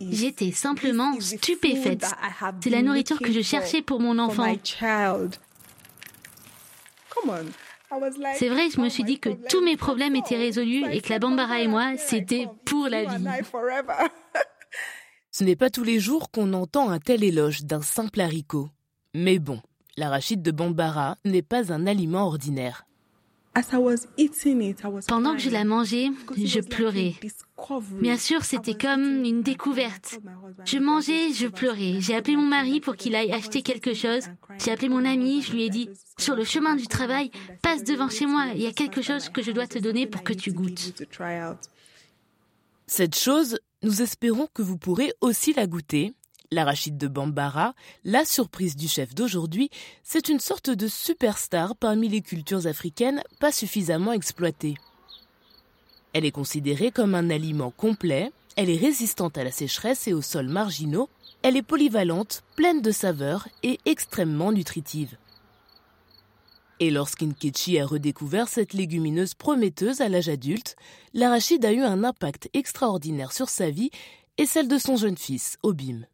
J'étais simplement stupéfaite. C'est la nourriture que je cherchais pour mon enfant. C'est vrai, je me suis dit que tous mes problèmes étaient résolus et que la Bambara et moi, c'était pour la vie. Ce n'est pas tous les jours qu'on entend un tel éloge d'un simple haricot. Mais bon, l'arachide de Bambara n'est pas un aliment ordinaire. Pendant que je la mangeais, je pleurais. Bien sûr, c'était comme une découverte. Je mangeais, je pleurais. J'ai appelé mon mari pour qu'il aille acheter quelque chose. J'ai appelé mon ami, je lui ai dit, sur le chemin du travail, passe devant chez moi, il y a quelque chose que je dois te donner pour que tu goûtes. Cette chose, nous espérons que vous pourrez aussi la goûter L'arachide de Bambara, la surprise du chef d'aujourd'hui, c'est une sorte de superstar parmi les cultures africaines pas suffisamment exploitées. Elle est considérée comme un aliment complet, elle est résistante à la sécheresse et aux sols marginaux, elle est polyvalente, pleine de saveurs et extrêmement nutritive. Et lorsqu'Inkechi a redécouvert cette légumineuse prometteuse à l'âge adulte, l'arachide a eu un impact extraordinaire sur sa vie et celle de son jeune fils, Obim.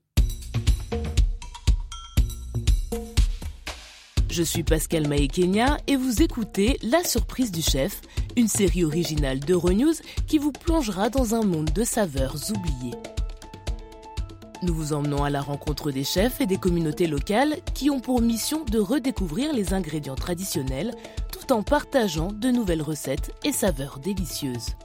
Je suis Pascal Maekenia et vous écoutez La surprise du chef, une série originale d'Euronews qui vous plongera dans un monde de saveurs oubliées. Nous vous emmenons à la rencontre des chefs et des communautés locales qui ont pour mission de redécouvrir les ingrédients traditionnels tout en partageant de nouvelles recettes et saveurs délicieuses.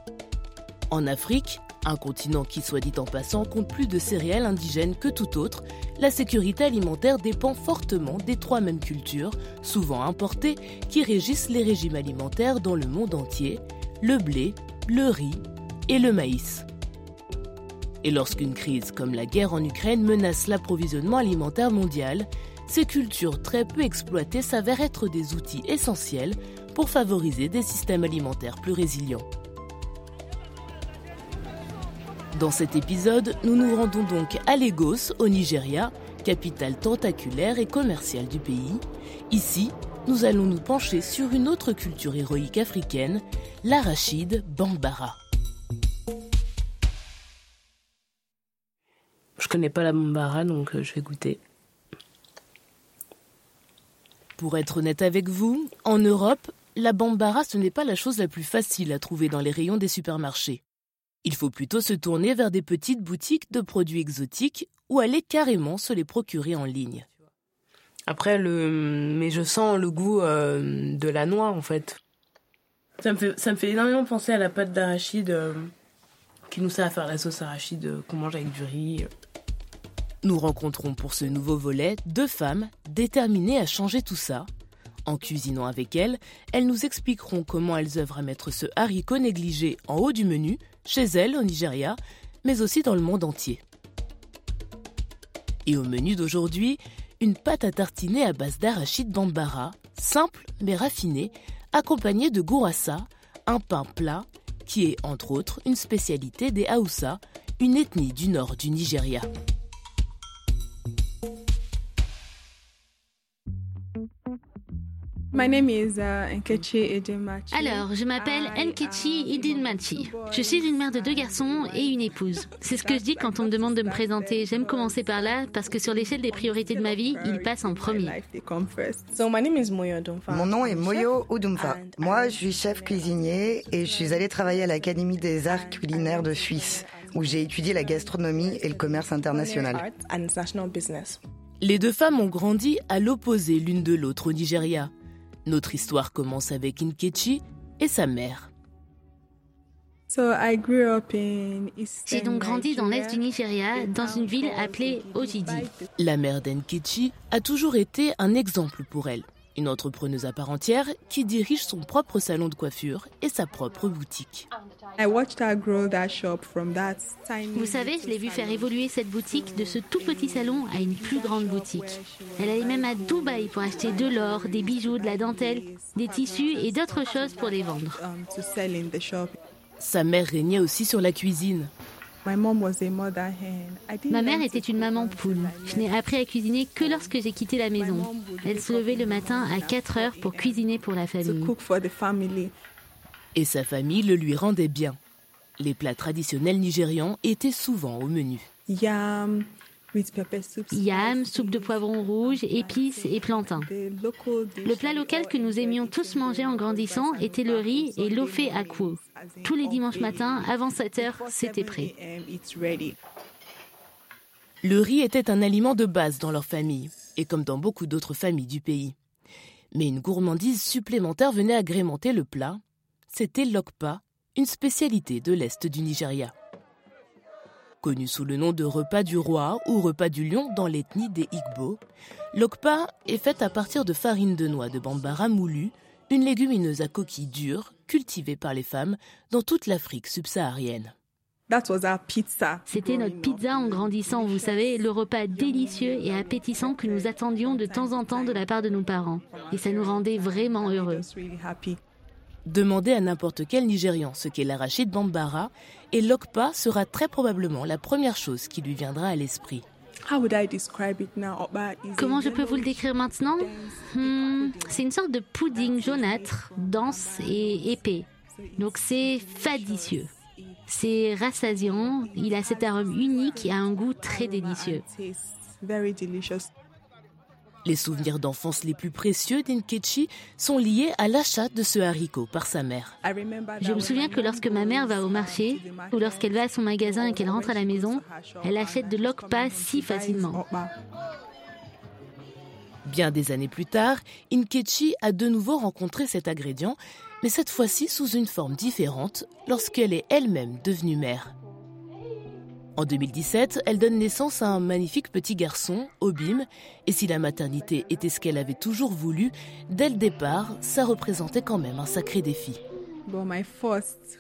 En Afrique, un continent qui, soit dit en passant, compte plus de céréales indigènes que tout autre, la sécurité alimentaire dépend fortement des trois mêmes cultures, souvent importées, qui régissent les régimes alimentaires dans le monde entier, le blé, le riz et le maïs. Et lorsqu'une crise comme la guerre en Ukraine menace l'approvisionnement alimentaire mondial, ces cultures très peu exploitées s'avèrent être des outils essentiels pour favoriser des systèmes alimentaires plus résilients. Dans cet épisode, nous nous rendons donc à Lagos, au Nigeria, capitale tentaculaire et commerciale du pays. Ici, nous allons nous pencher sur une autre culture héroïque africaine, l'arachide bambara. Je connais pas la bambara, donc euh, je vais goûter. Pour être honnête avec vous, en Europe, la bambara, ce n'est pas la chose la plus facile à trouver dans les rayons des supermarchés. Il faut plutôt se tourner vers des petites boutiques de produits exotiques ou aller carrément se les procurer en ligne. Après, le... mais je sens le goût euh, de la noix en fait. Ça me, fait, ça me fait énormément penser à la pâte d'arachide euh, qui nous sert à faire la sauce arachide euh, qu'on mange avec du riz. Nous rencontrons pour ce nouveau volet deux femmes déterminées à changer tout ça. En cuisinant avec elles, elles nous expliqueront comment elles œuvrent à mettre ce haricot négligé en haut du menu chez elle au Nigeria, mais aussi dans le monde entier. Et au menu d'aujourd'hui, une pâte à tartiner à base d'arachide bambara, simple mais raffinée, accompagnée de gourassa, un pain plat qui est entre autres une spécialité des Haoussa, une ethnie du nord du Nigeria. Uh, Alors, je m'appelle Nkechi Idinmachi. Je suis une mère de deux garçons et une épouse. C'est ce que je dis quand on me demande de me présenter. J'aime commencer par là parce que sur l'échelle des priorités de ma vie, il passe en premier. Mon nom est Moyo Udumfa. Moi, je suis chef cuisinier et je suis allée travailler à l'Académie des arts culinaires de Suisse, où j'ai étudié la gastronomie et le commerce international. Les deux femmes ont grandi à l'opposé l'une de l'autre au Nigeria. Notre histoire commence avec Nkechi et sa mère. J'ai donc grandi dans l'est du Nigeria, dans une ville appelée Ojidi. La mère d'Nkechi a toujours été un exemple pour elle une entrepreneuse à part entière qui dirige son propre salon de coiffure et sa propre boutique. Vous savez, je l'ai vu faire évoluer cette boutique de ce tout petit salon à une plus grande boutique. Elle allait même à Dubaï pour acheter de l'or, des bijoux, de la dentelle, des tissus et d'autres choses pour les vendre. Sa mère régnait aussi sur la cuisine. Ma mère était une maman poule. Je n'ai appris à cuisiner que lorsque j'ai quitté la maison. Elle se levait le matin à 4 heures pour cuisiner pour la famille. Et sa famille le lui rendait bien. Les plats traditionnels nigérians étaient souvent au menu. Yam, soupe de poivron rouge, épices et plantains. Le plat local que nous aimions tous manger en grandissant était le riz et l'ofe akwo. Tous les dimanches matins, avant 7 heures, c'était prêt. Le riz était un aliment de base dans leur famille, et comme dans beaucoup d'autres familles du pays. Mais une gourmandise supplémentaire venait agrémenter le plat. C'était l'okpa, une spécialité de l'Est du Nigeria. Connu sous le nom de repas du roi ou repas du lion dans l'ethnie des Igbo, l'okpa est fait à partir de farine de noix de bambara moulue, une légumineuse à coquille dure cultivée par les femmes dans toute l'Afrique subsaharienne. C'était notre pizza en grandissant, vous savez, le repas délicieux et appétissant que nous attendions de temps en temps de la part de nos parents. Et ça nous rendait vraiment heureux. Demandez à n'importe quel Nigérian ce qu'est l'arachide bambara et l'okpa sera très probablement la première chose qui lui viendra à l'esprit. Comment je peux vous le décrire maintenant? hmm, C'est une sorte de pudding jaunâtre, dense et épais. Donc c'est fadicieux. C'est rassasiant, il a cet arôme unique et a un goût très délicieux. Les souvenirs d'enfance les plus précieux d'Inkechi sont liés à l'achat de ce haricot par sa mère. Je me souviens que lorsque ma mère va au marché ou lorsqu'elle va à son magasin et qu'elle rentre à la maison, elle achète de l'okpa si facilement. Bien des années plus tard, Inkechi a de nouveau rencontré cet ingrédient mais cette fois-ci sous une forme différente lorsqu'elle est elle-même devenue mère. En 2017, elle donne naissance à un magnifique petit garçon, Obim, et si la maternité était ce qu'elle avait toujours voulu, dès le départ, ça représentait quand même un sacré défi.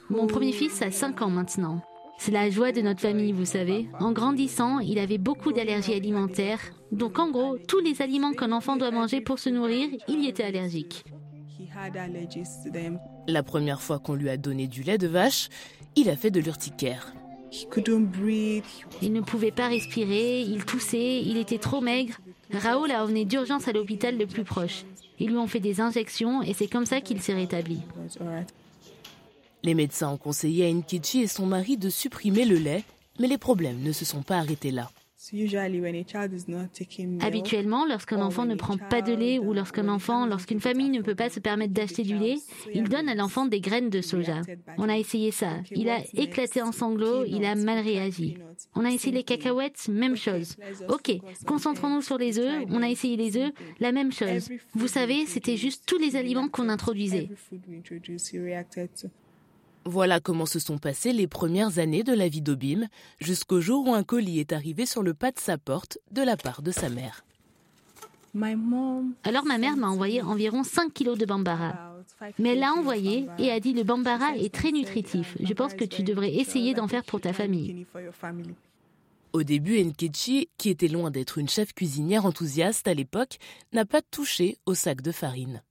Mon premier fils a 5 ans maintenant. C'est la joie de notre famille, vous savez. En grandissant, il avait beaucoup d'allergies alimentaires. Donc en gros, tous les aliments qu'un enfant doit manger pour se nourrir, il y était allergique. La première fois qu'on lui a donné du lait de vache, il a fait de l'urticaire. Il ne pouvait pas respirer, il toussait, il était trop maigre. Raoul a emmené d'urgence à l'hôpital le plus proche. Ils lui ont fait des injections et c'est comme ça qu'il s'est rétabli. Les médecins ont conseillé à Nkichi et son mari de supprimer le lait, mais les problèmes ne se sont pas arrêtés là. Habituellement, lorsqu'un enfant ne prend pas de lait ou lorsqu'un enfant, lorsqu'une famille ne peut pas se permettre d'acheter du lait, il donne à l'enfant des graines de soja. On a essayé ça. Il a éclaté en sanglots, il a mal réagi. On a essayé les cacahuètes, même chose. Ok, concentrons-nous sur les œufs. On a essayé les œufs, la même chose. Vous savez, c'était juste tous les aliments qu'on introduisait. Voilà comment se sont passées les premières années de la vie d'Obim, jusqu'au jour où un colis est arrivé sur le pas de sa porte de la part de sa mère. Alors ma mère m'a envoyé environ 5 kilos de bambara. Mais elle l'a envoyé et a dit le bambara est très nutritif. Je pense que tu devrais essayer d'en faire pour ta famille. Au début, Nkechi, qui était loin d'être une chef cuisinière enthousiaste à l'époque, n'a pas touché au sac de farine.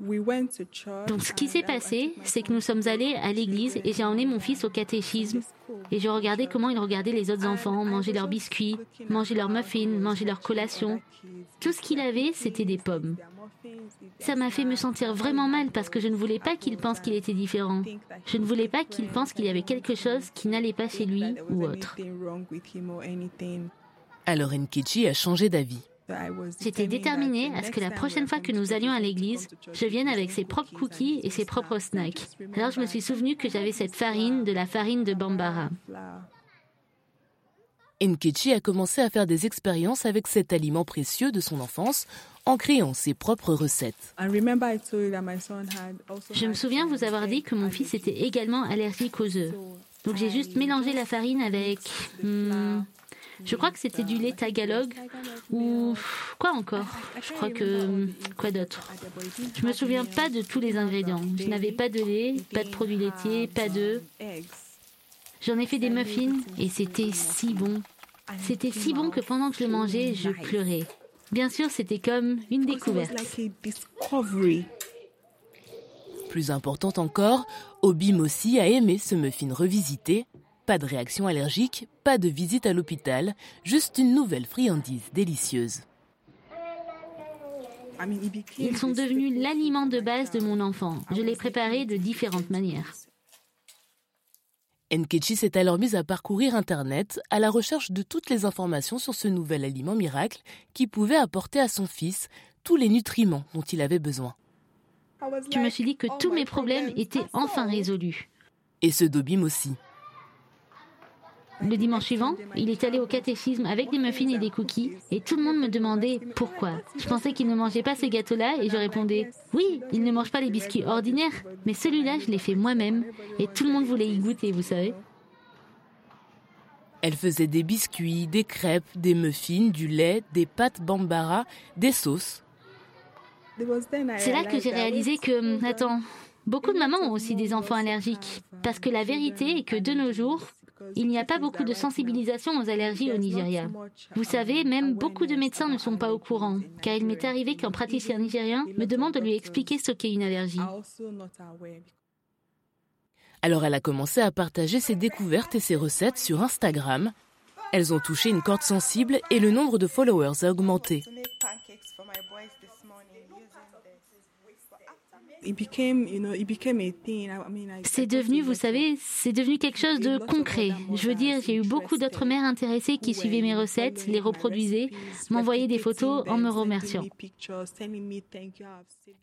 Donc ce qui s'est passé, c'est que nous sommes allés à l'église et j'ai emmené mon fils au catéchisme et je regardais comment il regardait les autres enfants manger leurs biscuits, manger leurs muffins, manger leurs collations. Tout ce qu'il avait, c'était des pommes. Ça m'a fait me sentir vraiment mal parce que je ne voulais pas qu'il pense qu'il était différent. Je ne voulais pas qu'il pense qu'il y avait quelque chose qui n'allait pas chez lui ou autre. Alors Nkichi a changé d'avis. J'étais déterminée à ce que la prochaine fois que nous allions à l'église, je vienne avec ses propres cookies et ses propres snacks. Alors je me suis souvenu que j'avais cette farine, de la farine de Bambara. Nkechi a commencé à faire des expériences avec cet aliment précieux de son enfance en créant ses propres recettes. Je me souviens vous avoir dit que mon fils était également allergique aux œufs. Donc j'ai juste mélangé la farine avec hmm, je crois que c'était du lait tagalog ou quoi encore? Je crois que quoi d'autre? Je me souviens pas de tous les ingrédients. Je n'avais pas de lait, pas de produits laitiers, pas d'œufs. J'en ai fait des muffins et c'était si bon. C'était si bon que pendant que je mangeais, je pleurais. Bien sûr, c'était comme une découverte. Plus importante encore, Obim aussi a aimé ce muffin revisité pas de réaction allergique, pas de visite à l'hôpital, juste une nouvelle friandise délicieuse. Ils sont devenus l'aliment de base de mon enfant. Je l'ai préparé de différentes manières. Nkechi s'est alors mise à parcourir Internet à la recherche de toutes les informations sur ce nouvel aliment miracle qui pouvait apporter à son fils tous les nutriments dont il avait besoin. Je me suis dit que tous mes problèmes étaient enfin résolus. Et ce d'Obim aussi. Le dimanche suivant, il est allé au catéchisme avec des muffins et des cookies et tout le monde me demandait pourquoi. Je pensais qu'il ne mangeait pas ce gâteau-là et je répondais oui, il ne mange pas les biscuits ordinaires, mais celui-là je l'ai fait moi-même et tout le monde voulait y goûter, vous savez. Elle faisait des biscuits, des crêpes, des muffins, du lait, des pâtes bambara, des sauces. C'est là que j'ai réalisé que, attends, beaucoup de mamans ont aussi des enfants allergiques. Parce que la vérité est que de nos jours, il n'y a pas beaucoup de sensibilisation aux allergies au Nigeria. Vous savez, même beaucoup de médecins ne sont pas au courant, car il m'est arrivé qu'un praticien nigérien me demande de lui expliquer ce qu'est une allergie. Alors elle a commencé à partager ses découvertes et ses recettes sur Instagram. Elles ont touché une corde sensible et le nombre de followers a augmenté. C'est devenu, vous savez, c'est devenu quelque chose de concret. Je veux dire, j'ai eu beaucoup d'autres mères intéressées qui suivaient mes recettes, les reproduisaient, m'envoyaient des photos en me remerciant.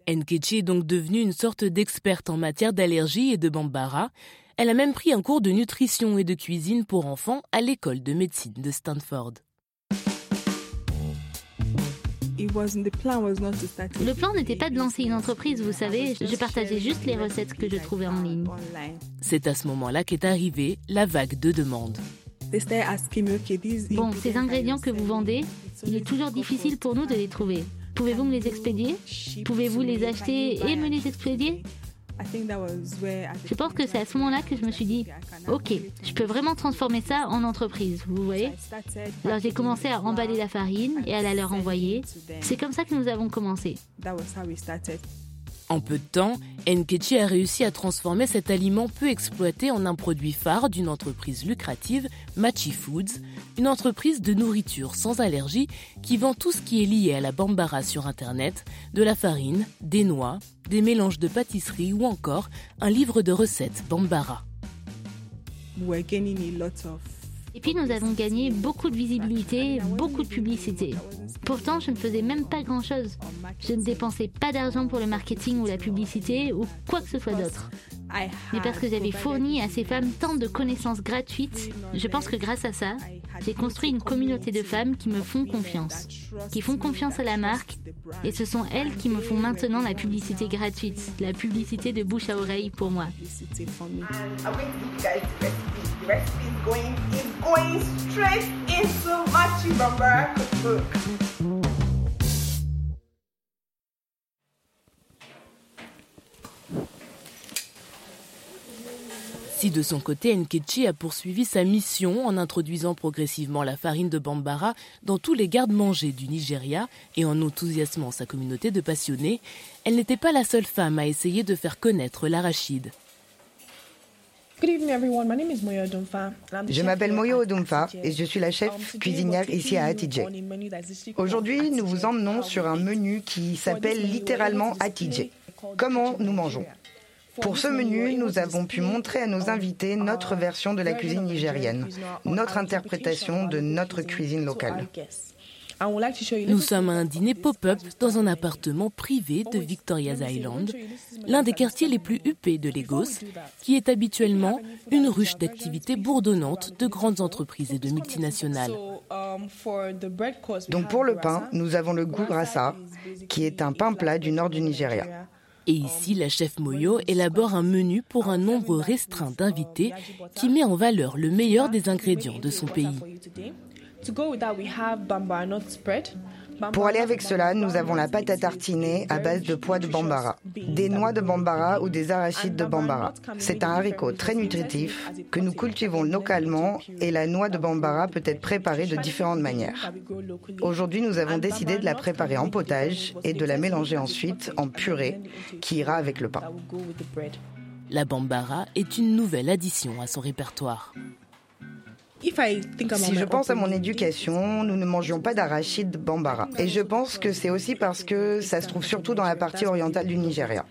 Nkechi est donc devenue une sorte d'experte en matière d'allergie et de bambara. Elle a même pris un cours de nutrition et de cuisine pour enfants à l'école de médecine de Stanford. Le plan n'était pas de lancer une entreprise, vous savez, je partageais juste les recettes que je trouvais en ligne. C'est à ce moment-là qu'est arrivée la vague de demandes. Bon, ces ingrédients que vous vendez, il est toujours difficile pour nous de les trouver. Pouvez-vous me les expédier? Pouvez-vous les acheter et me les expédier? Je pense que c'est à ce moment-là que je me suis dit, ok, je peux vraiment transformer ça en entreprise, vous voyez Alors j'ai commencé à emballer la farine et à la leur envoyer. C'est comme ça que nous avons commencé. En peu de temps, Nkechi a réussi à transformer cet aliment peu exploité en un produit phare d'une entreprise lucrative, Machi Foods, une entreprise de nourriture sans allergie qui vend tout ce qui est lié à la bambara sur Internet, de la farine, des noix, des mélanges de pâtisserie ou encore un livre de recettes bambara. Et puis nous avons gagné beaucoup de visibilité, beaucoup de publicité. Pourtant, je ne faisais même pas grand-chose. Je ne dépensais pas d'argent pour le marketing ou la publicité ou quoi que ce soit d'autre. Mais parce que j'avais fourni à ces femmes tant de connaissances gratuites, je pense que grâce à ça, j'ai construit une communauté de femmes qui me font confiance, qui font confiance à la marque, et ce sont elles qui me font maintenant la publicité gratuite, la publicité de bouche à oreille pour moi. Si de son côté, Nkechi a poursuivi sa mission en introduisant progressivement la farine de Bambara dans tous les gardes-manger du Nigeria et en enthousiasmant sa communauté de passionnés, elle n'était pas la seule femme à essayer de faire connaître l'arachide. Je m'appelle Moyo Odumfa et je suis la chef cuisinière ici à Atidje. Aujourd'hui, nous vous emmenons sur un menu qui s'appelle littéralement Atidje. Comment nous mangeons? Pour ce menu, nous avons pu montrer à nos invités notre version de la cuisine nigérienne, notre interprétation de notre cuisine locale. Nous sommes à un dîner pop-up dans un appartement privé de Victoria's Island, l'un des quartiers les plus huppés de Lagos, qui est habituellement une ruche d'activités bourdonnantes de grandes entreprises et de multinationales. Donc pour le pain, nous avons le gougrassa, qui est un pain plat du nord du Nigeria. Et ici, la chef Moyo élabore un menu pour un nombre restreint d'invités qui met en valeur le meilleur des ingrédients de son pays. Pour aller avec cela, nous avons la pâte à tartiner à base de pois de bambara, des noix de bambara ou des arachides de bambara. C'est un haricot très nutritif que nous cultivons localement et la noix de bambara peut être préparée de différentes manières. Aujourd'hui, nous avons décidé de la préparer en potage et de la mélanger ensuite en purée qui ira avec le pain. La bambara est une nouvelle addition à son répertoire. Si je pense à mon éducation, nous ne mangions pas d'arachide bambara. Et je pense que c'est aussi parce que ça se trouve surtout dans la partie orientale du Nigeria.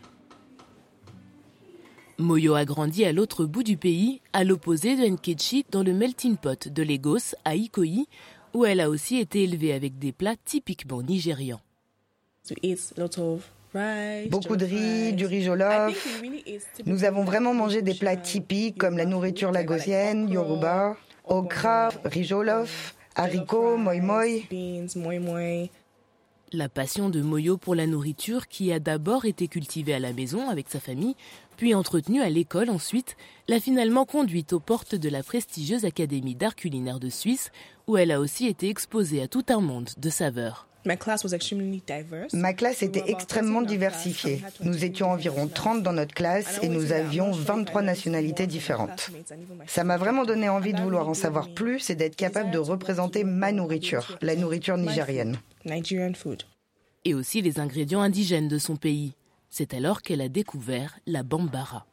Moyo a grandi à l'autre bout du pays, à l'opposé de Nkechi, dans le melting pot de Lagos, à Ikoyi, où elle a aussi été élevée avec des plats typiquement nigérians. Beaucoup de riz, du riz jollof. Nous avons vraiment mangé des plats typiques comme la nourriture lagosienne, yoruba, okra, riz jollof, haricots, moi moi. La passion de Moyo pour la nourriture, qui a d'abord été cultivée à la maison avec sa famille, puis entretenue à l'école ensuite, l'a finalement conduite aux portes de la prestigieuse Académie d'art culinaire de Suisse, où elle a aussi été exposée à tout un monde de saveurs. Ma classe était extrêmement diversifiée. Nous étions environ 30 dans notre classe et nous avions 23 nationalités différentes. Ça m'a vraiment donné envie de vouloir en savoir plus et d'être capable de représenter ma nourriture, la nourriture nigérienne. Et aussi les ingrédients indigènes de son pays. C'est alors qu'elle a découvert la bambara.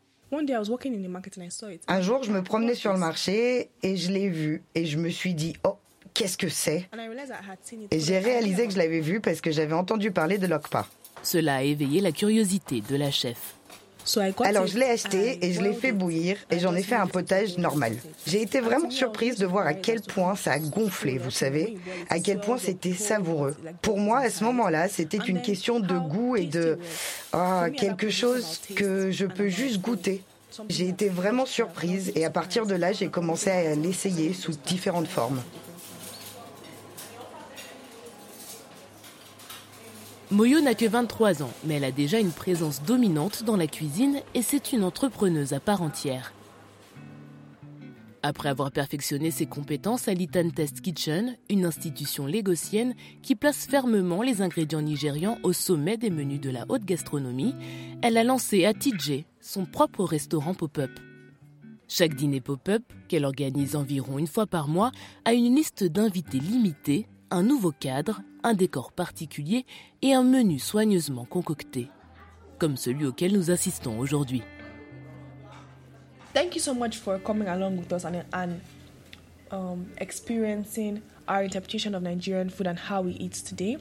Un jour, je me promenais sur le marché et je l'ai vu et je me suis dit, oh, qu'est-ce que c'est Et j'ai réalisé que je l'avais vu parce que j'avais entendu parler de l'okpa. Cela a éveillé la curiosité de la chef. Alors je l'ai acheté et je l'ai fait bouillir et j'en ai fait un potage normal. J'ai été vraiment surprise de voir à quel point ça a gonflé, vous savez, à quel point c'était savoureux. Pour moi, à ce moment-là, c'était une question de goût et de ah, quelque chose que je peux juste goûter. J'ai été vraiment surprise et à partir de là, j'ai commencé à l'essayer sous différentes formes. Moyo n'a que 23 ans, mais elle a déjà une présence dominante dans la cuisine et c'est une entrepreneuse à part entière. Après avoir perfectionné ses compétences à l'Itan Test Kitchen, une institution légocienne qui place fermement les ingrédients nigérians au sommet des menus de la haute gastronomie, elle a lancé à TJ son propre restaurant pop-up. Chaque dîner pop-up, qu'elle organise environ une fois par mois, a une liste d'invités limitée un nouveau cadre, un décor particulier et un menu soigneusement concocté, comme celui auquel nous assistons aujourd'hui. Thank you so much for coming along with us and, and um, experiencing our interpretation of Nigerian food and how we eat today.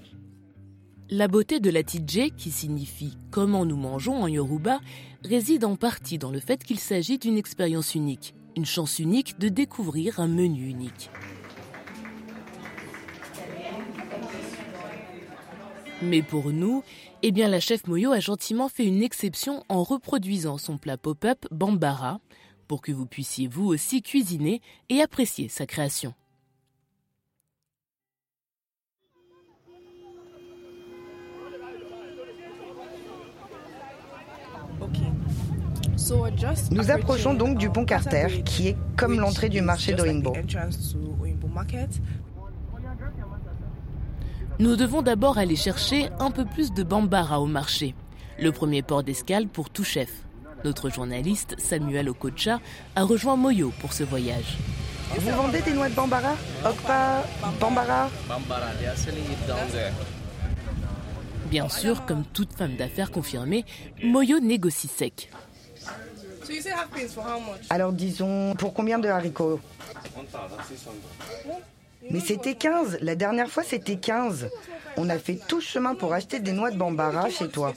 La beauté de la TJ, qui signifie comment nous mangeons en Yoruba, réside en partie dans le fait qu'il s'agit d'une expérience unique, une chance unique de découvrir un menu unique. Mais pour nous, eh bien la chef Moyo a gentiment fait une exception en reproduisant son plat pop-up Bambara pour que vous puissiez vous aussi cuisiner et apprécier sa création. Nous approchons donc du pont Carter, qui est comme l'entrée du marché d'Oimbo. Nous devons d'abord aller chercher un peu plus de bambara au marché, le premier port d'escale pour tout chef. Notre journaliste Samuel Okocha a rejoint Moyo pour ce voyage. Vous vendez des noix de bambara? Okpa Bambara? Bien sûr, comme toute femme d'affaires confirmée, Moyo négocie sec. Alors disons, pour combien de haricots? Mais c'était 15. La dernière fois, c'était 15. On a fait tout chemin pour acheter des noix de bambara chez toi.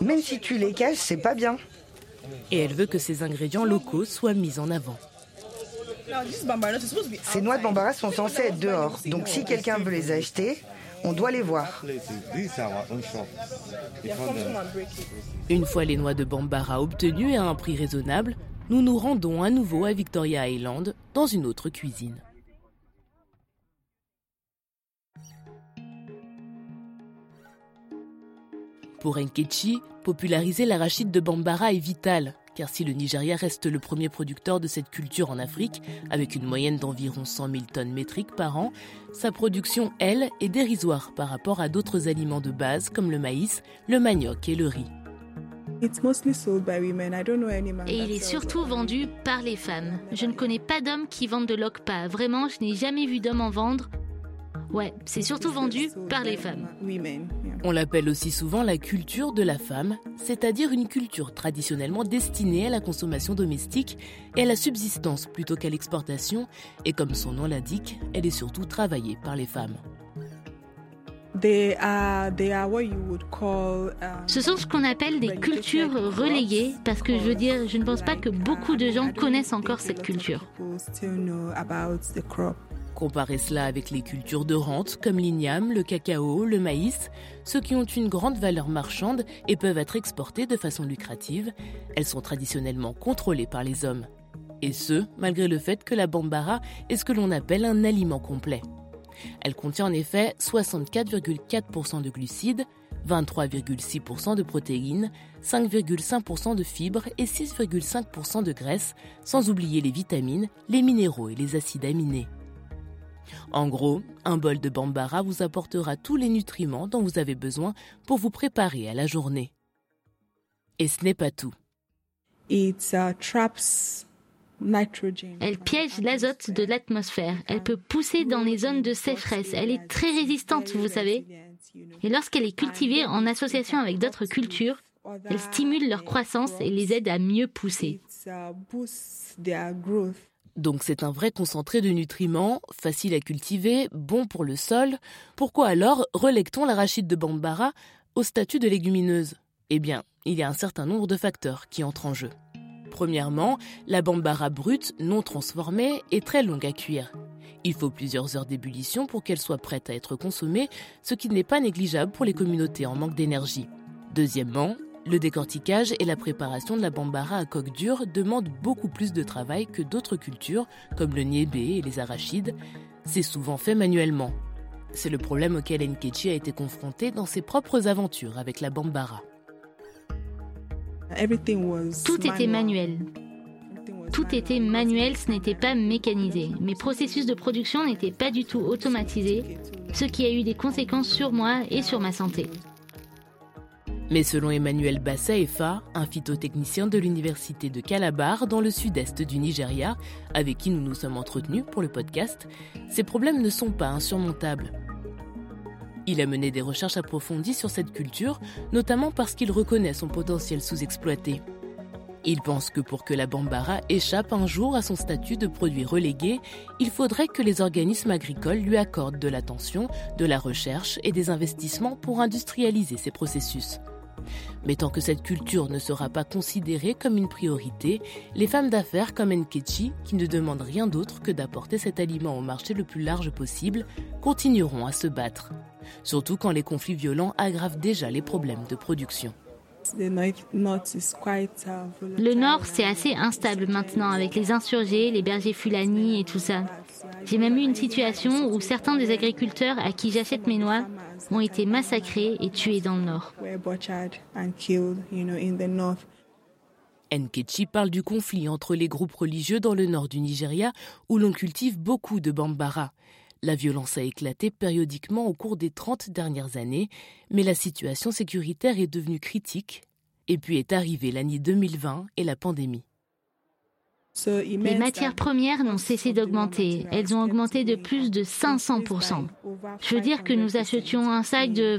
Même si tu les caches, c'est pas bien. Et elle veut que ces ingrédients locaux soient mis en avant. Ces noix de bambara sont censées être dehors. Donc si quelqu'un veut les acheter, on doit les voir. Une fois les noix de bambara obtenues à un prix raisonnable, nous nous rendons à nouveau à Victoria Island dans une autre cuisine. Pour Nkechi, populariser l'arachide de Bambara est vital, car si le Nigeria reste le premier producteur de cette culture en Afrique, avec une moyenne d'environ 100 000 tonnes métriques par an, sa production, elle, est dérisoire par rapport à d'autres aliments de base comme le maïs, le manioc et le riz. Et il est surtout vendu par les femmes. Je ne connais pas d'hommes qui vendent de l'okpa. Vraiment, je n'ai jamais vu d'hommes en vendre. Ouais, c'est surtout vendu par les femmes. On l'appelle aussi souvent la culture de la femme, c'est-à-dire une culture traditionnellement destinée à la consommation domestique et à la subsistance plutôt qu'à l'exportation, et comme son nom l'indique, elle est surtout travaillée par les femmes. Ce sont ce qu'on appelle des cultures reléguées parce que je veux dire, je ne pense pas que beaucoup de gens connaissent encore cette culture. Comparez cela avec les cultures de rente comme l'igname, le cacao, le maïs, ceux qui ont une grande valeur marchande et peuvent être exportés de façon lucrative. Elles sont traditionnellement contrôlées par les hommes. Et ce, malgré le fait que la bambara est ce que l'on appelle un aliment complet. Elle contient en effet 64,4% de glucides, 23,6% de protéines, 5,5% de fibres et 6,5% de graisse, sans oublier les vitamines, les minéraux et les acides aminés. En gros, un bol de bambara vous apportera tous les nutriments dont vous avez besoin pour vous préparer à la journée. Et ce n'est pas tout. Uh, elle piège l'azote de l'atmosphère. Elle peut pousser dans les zones de sécheresse. Elle est très résistante, vous savez. Et lorsqu'elle est cultivée en association avec d'autres cultures, elle stimule leur croissance et les aide à mieux pousser. Donc c'est un vrai concentré de nutriments, facile à cultiver, bon pour le sol. Pourquoi alors relègue-t-on l'arachide de Bambara au statut de légumineuse? Eh bien, il y a un certain nombre de facteurs qui entrent en jeu. Premièrement, la Bambara brute, non transformée, est très longue à cuire. Il faut plusieurs heures d'ébullition pour qu'elle soit prête à être consommée, ce qui n'est pas négligeable pour les communautés en manque d'énergie. Deuxièmement, le décortiquage et la préparation de la bambara à coque dure demandent beaucoup plus de travail que d'autres cultures, comme le niébé et les arachides. C'est souvent fait manuellement. C'est le problème auquel Nkechi a été confronté dans ses propres aventures avec la bambara. Tout était manuel. Tout était manuel, ce n'était pas mécanisé. Mes processus de production n'étaient pas du tout automatisés, ce qui a eu des conséquences sur moi et sur ma santé. Mais selon Emmanuel Bassaefa, un phytotechnicien de l'université de Calabar dans le sud-est du Nigeria, avec qui nous nous sommes entretenus pour le podcast, ces problèmes ne sont pas insurmontables. Il a mené des recherches approfondies sur cette culture, notamment parce qu'il reconnaît son potentiel sous-exploité. Il pense que pour que la Bambara échappe un jour à son statut de produit relégué, il faudrait que les organismes agricoles lui accordent de l'attention, de la recherche et des investissements pour industrialiser ces processus. Mais tant que cette culture ne sera pas considérée comme une priorité, les femmes d'affaires comme Nkechi, qui ne demandent rien d'autre que d'apporter cet aliment au marché le plus large possible, continueront à se battre. Surtout quand les conflits violents aggravent déjà les problèmes de production. Le nord, c'est assez instable maintenant avec les insurgés, les bergers fulani et tout ça. J'ai même eu une situation où certains des agriculteurs à qui j'achète mes noix ont été massacrés et tués dans le nord. Nkechi parle du conflit entre les groupes religieux dans le nord du Nigeria où l'on cultive beaucoup de bambara. La violence a éclaté périodiquement au cours des 30 dernières années, mais la situation sécuritaire est devenue critique. Et puis est arrivée l'année 2020 et la pandémie. Les matières premières n'ont cessé d'augmenter. Elles ont augmenté de plus de 500%. Je veux dire que nous achetions un sac de,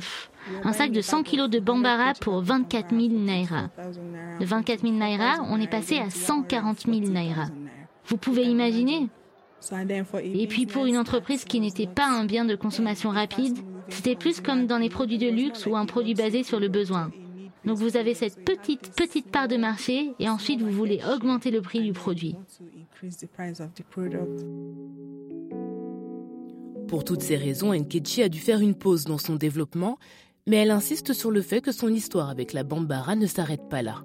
un sac de 100 kg de bambara pour 24 000 naira. De 24 000 naira, on est passé à 140 000 naira. Vous pouvez imaginer Et puis pour une entreprise qui n'était pas un bien de consommation rapide, c'était plus comme dans les produits de luxe ou un produit basé sur le besoin. Donc vous avez cette petite, petite part de marché et ensuite vous voulez augmenter le prix du produit. Pour toutes ces raisons, Nkechi a dû faire une pause dans son développement, mais elle insiste sur le fait que son histoire avec la Bambara ne s'arrête pas là.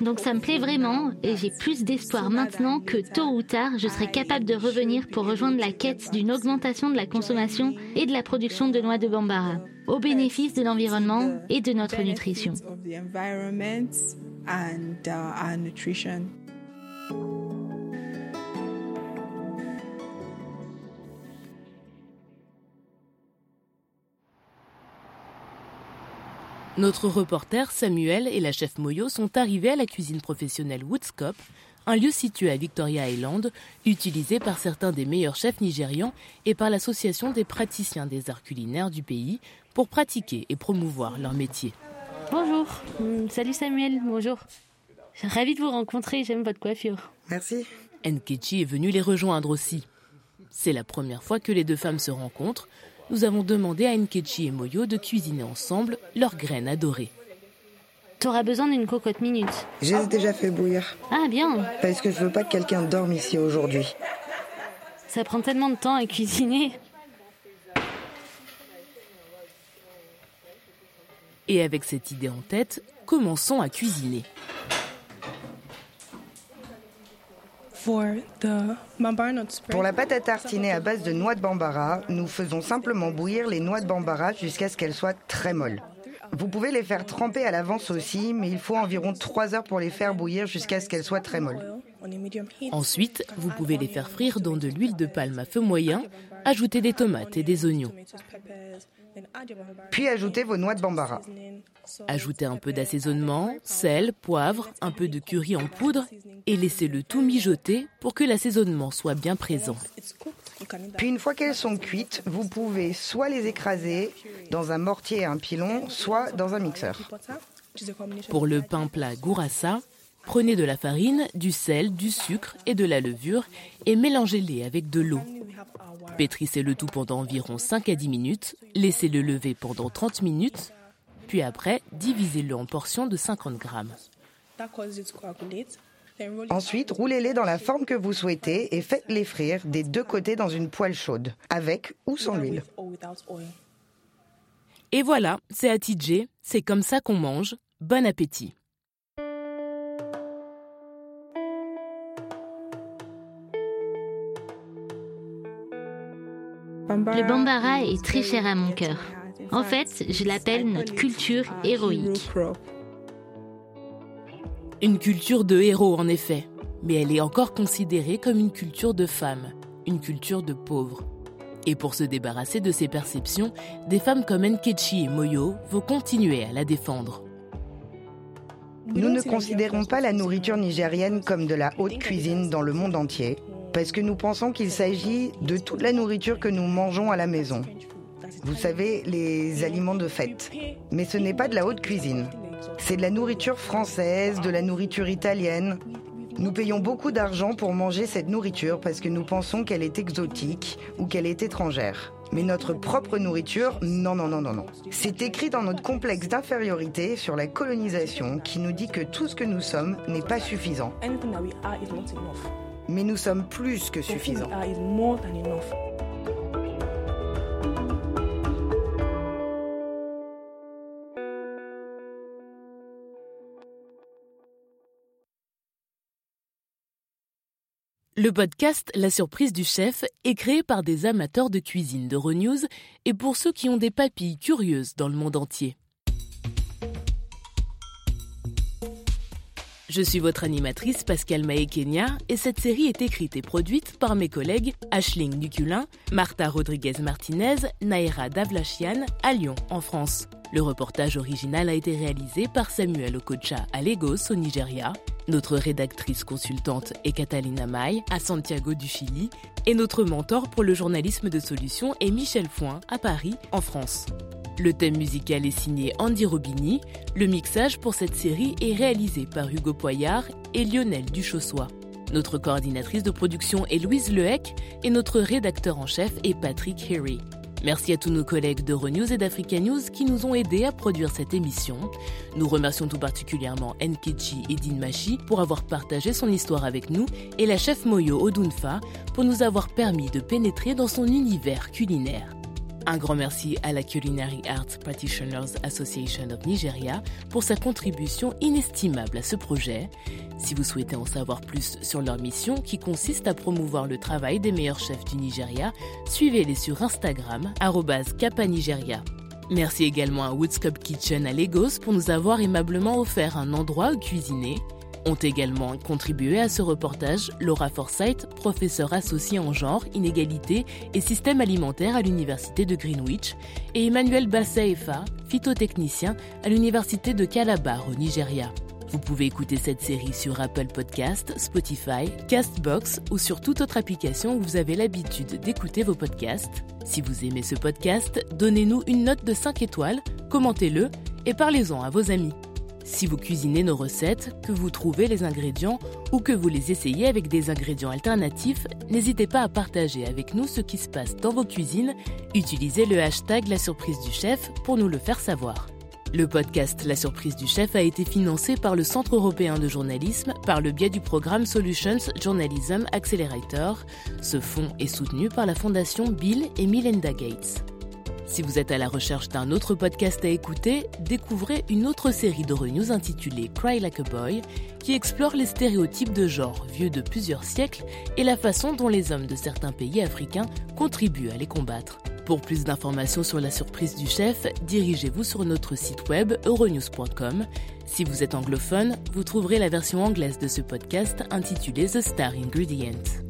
Donc ça me plaît vraiment et j'ai plus d'espoir maintenant que tôt ou tard je serai capable de revenir pour rejoindre la quête d'une augmentation de la consommation et de la production de noix de bambara au bénéfice de l'environnement et de notre nutrition. Notre reporter Samuel et la chef Moyo sont arrivés à la cuisine professionnelle Woodscope, un lieu situé à Victoria Island, utilisé par certains des meilleurs chefs nigérians et par l'association des praticiens des arts culinaires du pays pour pratiquer et promouvoir leur métier. Bonjour, mm, salut Samuel, bonjour. Ravi de vous rencontrer, j'aime votre coiffure. Merci. Nkechi est venue les rejoindre aussi. C'est la première fois que les deux femmes se rencontrent. Nous avons demandé à Nkechi et Moyo de cuisiner ensemble leurs graines adorées. T'auras besoin d'une cocotte minute. Je les ai déjà fait bouillir. Ah bien. Parce que je veux pas que quelqu'un dorme ici aujourd'hui. Ça prend tellement de temps à cuisiner. Et avec cette idée en tête, commençons à cuisiner. Pour la pâte à tartiner à base de noix de bambara, nous faisons simplement bouillir les noix de bambara jusqu'à ce qu'elles soient très molles. Vous pouvez les faire tremper à l'avance aussi, mais il faut environ 3 heures pour les faire bouillir jusqu'à ce qu'elles soient très molles. Ensuite, vous pouvez les faire frire dans de l'huile de palme à feu moyen, ajouter des tomates et des oignons. Puis ajoutez vos noix de bambara. Ajoutez un peu d'assaisonnement, sel, poivre, un peu de curry en poudre et laissez le tout mijoter pour que l'assaisonnement soit bien présent. Puis une fois qu'elles sont cuites, vous pouvez soit les écraser dans un mortier et un pilon, soit dans un mixeur. Pour le pain plat gourassa, prenez de la farine, du sel, du sucre et de la levure et mélangez-les avec de l'eau. Pétrissez le tout pendant environ 5 à 10 minutes, laissez-le lever pendant 30 minutes, puis après, divisez-le en portions de 50 grammes. Ensuite, roulez-les dans la forme que vous souhaitez et faites-les frire des deux côtés dans une poêle chaude, avec ou sans l'huile. Et voilà, c'est à c'est comme ça qu'on mange. Bon appétit Le Bambara est très cher à mon cœur. En fait, je l'appelle notre culture héroïque. Une culture de héros, en effet. Mais elle est encore considérée comme une culture de femmes, une culture de pauvres. Et pour se débarrasser de ces perceptions, des femmes comme Nkechi et Moyo vont continuer à la défendre. Nous ne considérons pas la nourriture nigérienne comme de la haute cuisine dans le monde entier, parce que nous pensons qu'il s'agit de toute la nourriture que nous mangeons à la maison. Vous savez, les aliments de fête. Mais ce n'est pas de la haute cuisine. C'est de la nourriture française, de la nourriture italienne. Nous payons beaucoup d'argent pour manger cette nourriture parce que nous pensons qu'elle est exotique ou qu'elle est étrangère. Mais notre propre nourriture, non, non, non, non, non. C'est écrit dans notre complexe d'infériorité sur la colonisation qui nous dit que tout ce que nous sommes n'est pas suffisant. Mais nous sommes plus que suffisants. Le podcast La surprise du chef est créé par des amateurs de cuisine de Renews et pour ceux qui ont des papilles curieuses dans le monde entier. Je suis votre animatrice Pascal Mae-Kenya et cette série est écrite et produite par mes collègues Ashling Duculin, Martha Rodriguez-Martinez, Naira Davlachian à Lyon, en France. Le reportage original a été réalisé par Samuel Okocha à Lagos, au Nigeria, notre rédactrice consultante est Catalina May à Santiago du Chili et notre mentor pour le journalisme de solution est Michel Foin à Paris, en France. Le thème musical est signé Andy Robini. Le mixage pour cette série est réalisé par Hugo Poyard et Lionel Duchossois. Notre coordinatrice de production est Louise Lehec et notre rédacteur en chef est Patrick Harry. Merci à tous nos collègues d'Euronews et d'Africa News qui nous ont aidés à produire cette émission. Nous remercions tout particulièrement Nkechi et Dinmachi pour avoir partagé son histoire avec nous et la chef Moyo Odunfa pour nous avoir permis de pénétrer dans son univers culinaire. Un grand merci à la Culinary Arts Practitioners Association of Nigeria pour sa contribution inestimable à ce projet. Si vous souhaitez en savoir plus sur leur mission qui consiste à promouvoir le travail des meilleurs chefs du Nigeria, suivez-les sur Instagram @kapanigeria. Merci également à Woodscope Kitchen à Lagos pour nous avoir aimablement offert un endroit où cuisiner ont également contribué à ce reportage Laura Forsyth, professeure associée en genre, inégalité et système alimentaire à l'Université de Greenwich, et Emmanuel Bassaefa, phytotechnicien à l'Université de Calabar au Nigeria. Vous pouvez écouter cette série sur Apple Podcast, Spotify, Castbox ou sur toute autre application où vous avez l'habitude d'écouter vos podcasts. Si vous aimez ce podcast, donnez-nous une note de 5 étoiles, commentez-le et parlez-en à vos amis. Si vous cuisinez nos recettes, que vous trouvez les ingrédients ou que vous les essayez avec des ingrédients alternatifs, n'hésitez pas à partager avec nous ce qui se passe dans vos cuisines. Utilisez le hashtag La Surprise du Chef pour nous le faire savoir. Le podcast La Surprise du Chef a été financé par le Centre européen de journalisme par le biais du programme Solutions Journalism Accelerator. Ce fonds est soutenu par la fondation Bill et Melinda Gates. Si vous êtes à la recherche d'un autre podcast à écouter, découvrez une autre série d'Euronews intitulée Cry Like a Boy, qui explore les stéréotypes de genre vieux de plusieurs siècles et la façon dont les hommes de certains pays africains contribuent à les combattre. Pour plus d'informations sur la surprise du chef, dirigez-vous sur notre site web euronews.com. Si vous êtes anglophone, vous trouverez la version anglaise de ce podcast intitulée The Star Ingredient.